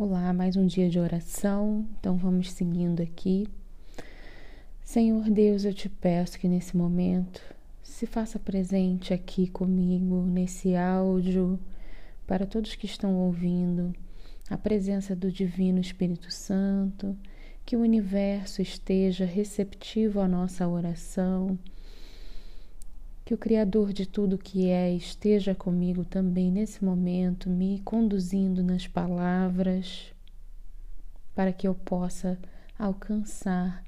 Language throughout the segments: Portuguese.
Olá, mais um dia de oração, então vamos seguindo aqui. Senhor Deus, eu te peço que nesse momento se faça presente aqui comigo, nesse áudio, para todos que estão ouvindo, a presença do Divino Espírito Santo, que o universo esteja receptivo à nossa oração que o Criador de tudo que é esteja comigo também nesse momento, me conduzindo nas palavras, para que eu possa alcançar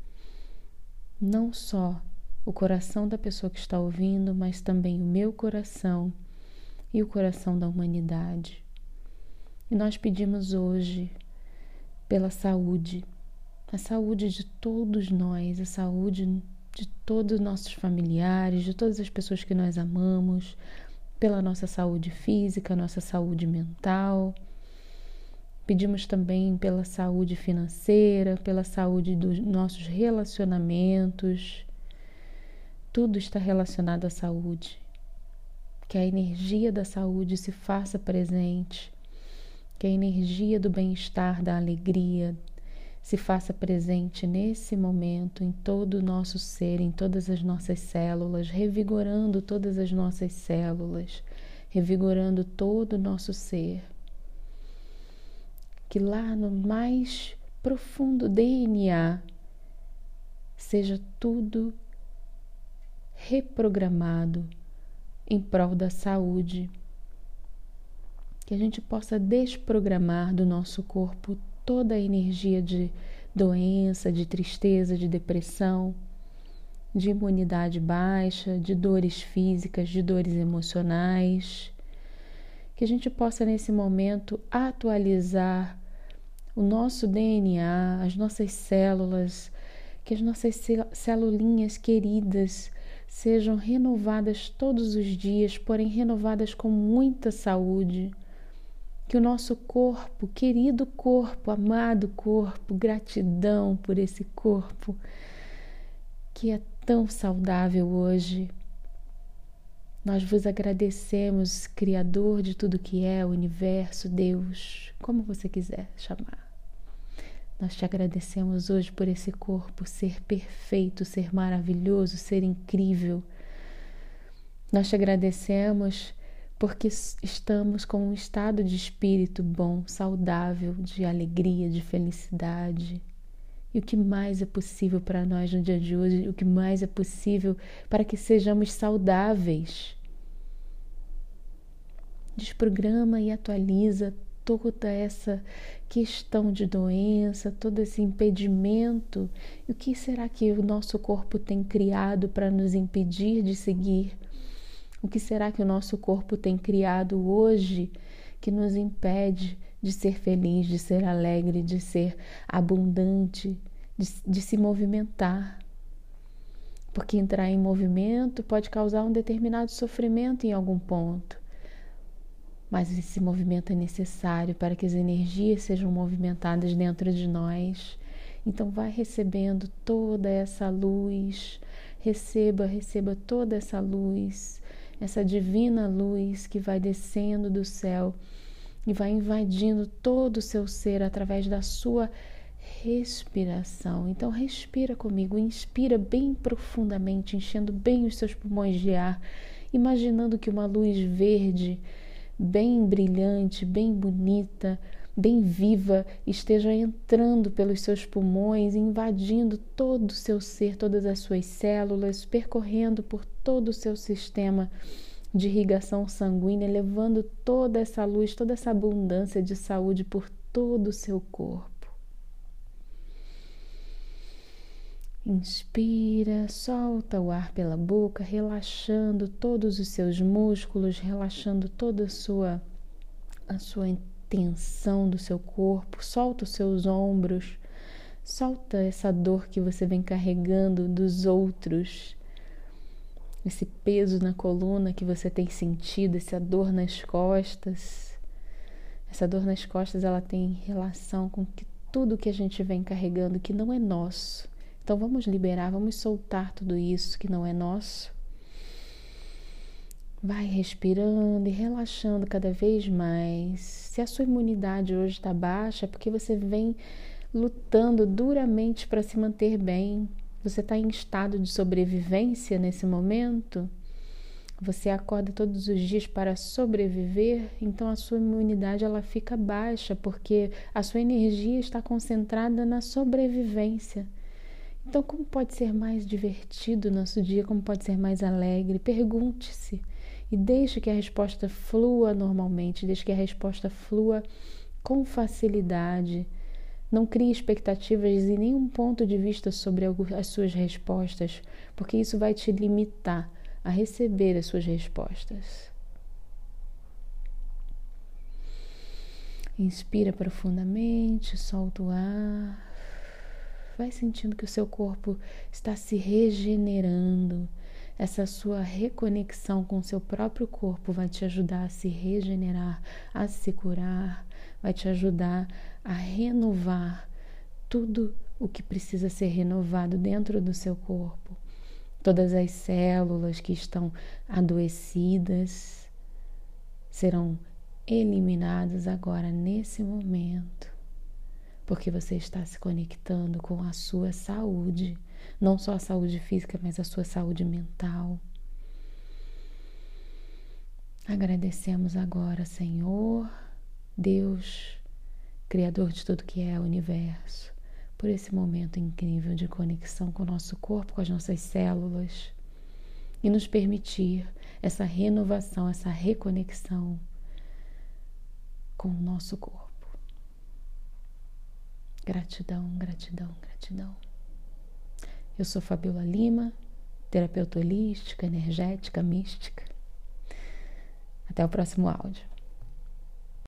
não só o coração da pessoa que está ouvindo, mas também o meu coração e o coração da humanidade. E nós pedimos hoje pela saúde, a saúde de todos nós, a saúde de todos os nossos familiares, de todas as pessoas que nós amamos, pela nossa saúde física, nossa saúde mental. Pedimos também pela saúde financeira, pela saúde dos nossos relacionamentos. Tudo está relacionado à saúde. Que a energia da saúde se faça presente, que a energia do bem-estar, da alegria, se faça presente nesse momento em todo o nosso ser, em todas as nossas células, revigorando todas as nossas células, revigorando todo o nosso ser. Que lá no mais profundo DNA seja tudo reprogramado em prol da saúde. Que a gente possa desprogramar do nosso corpo toda a energia de doença, de tristeza, de depressão, de imunidade baixa, de dores físicas, de dores emocionais. Que a gente possa nesse momento atualizar o nosso DNA, as nossas células, que as nossas celulinhas queridas sejam renovadas todos os dias, porém renovadas com muita saúde que o nosso corpo, querido corpo, amado corpo, gratidão por esse corpo que é tão saudável hoje. Nós vos agradecemos, Criador de tudo que é, o universo, Deus, como você quiser chamar. Nós te agradecemos hoje por esse corpo ser perfeito, ser maravilhoso, ser incrível. Nós te agradecemos porque estamos com um estado de espírito bom, saudável, de alegria, de felicidade. E o que mais é possível para nós no dia de hoje, o que mais é possível para que sejamos saudáveis. Desprograma e atualiza toda essa questão de doença, todo esse impedimento. E o que será que o nosso corpo tem criado para nos impedir de seguir o que será que o nosso corpo tem criado hoje que nos impede de ser feliz, de ser alegre, de ser abundante, de, de se movimentar? Porque entrar em movimento pode causar um determinado sofrimento em algum ponto. Mas esse movimento é necessário para que as energias sejam movimentadas dentro de nós. Então, vai recebendo toda essa luz, receba, receba toda essa luz essa divina luz que vai descendo do céu e vai invadindo todo o seu ser através da sua respiração. Então, respira comigo, inspira bem profundamente, enchendo bem os seus pulmões de ar, imaginando que uma luz verde, bem brilhante, bem bonita, bem viva, esteja entrando pelos seus pulmões, invadindo todo o seu ser, todas as suas células, percorrendo por todo o seu sistema de irrigação sanguínea, levando toda essa luz, toda essa abundância de saúde por todo o seu corpo. Inspira, solta o ar pela boca, relaxando todos os seus músculos, relaxando toda a sua a sua tensão do seu corpo, solta os seus ombros, solta essa dor que você vem carregando dos outros, esse peso na coluna que você tem sentido, essa dor nas costas. Essa dor nas costas ela tem relação com que tudo que a gente vem carregando que não é nosso. Então vamos liberar, vamos soltar tudo isso que não é nosso. Vai respirando e relaxando cada vez mais. Se a sua imunidade hoje está baixa, é porque você vem lutando duramente para se manter bem. Você está em estado de sobrevivência nesse momento? Você acorda todos os dias para sobreviver, então a sua imunidade ela fica baixa porque a sua energia está concentrada na sobrevivência. Então, como pode ser mais divertido o nosso dia? Como pode ser mais alegre? Pergunte-se e deixe que a resposta flua normalmente, deixe que a resposta flua com facilidade. Não crie expectativas em nenhum ponto de vista sobre as suas respostas, porque isso vai te limitar a receber as suas respostas. Inspira profundamente, solta o ar. Vai sentindo que o seu corpo está se regenerando. Essa sua reconexão com o seu próprio corpo vai te ajudar a se regenerar, a se curar, vai te ajudar a renovar tudo o que precisa ser renovado dentro do seu corpo. Todas as células que estão adoecidas serão eliminadas agora nesse momento, porque você está se conectando com a sua saúde, não só a saúde física, mas a sua saúde mental. Agradecemos agora, Senhor, Deus, Criador de tudo que é o universo por esse momento incrível de conexão com o nosso corpo, com as nossas células e nos permitir essa renovação, essa reconexão com o nosso corpo. Gratidão, gratidão, gratidão. Eu sou Fabiola Lima, terapeuta holística, energética, mística. Até o próximo áudio.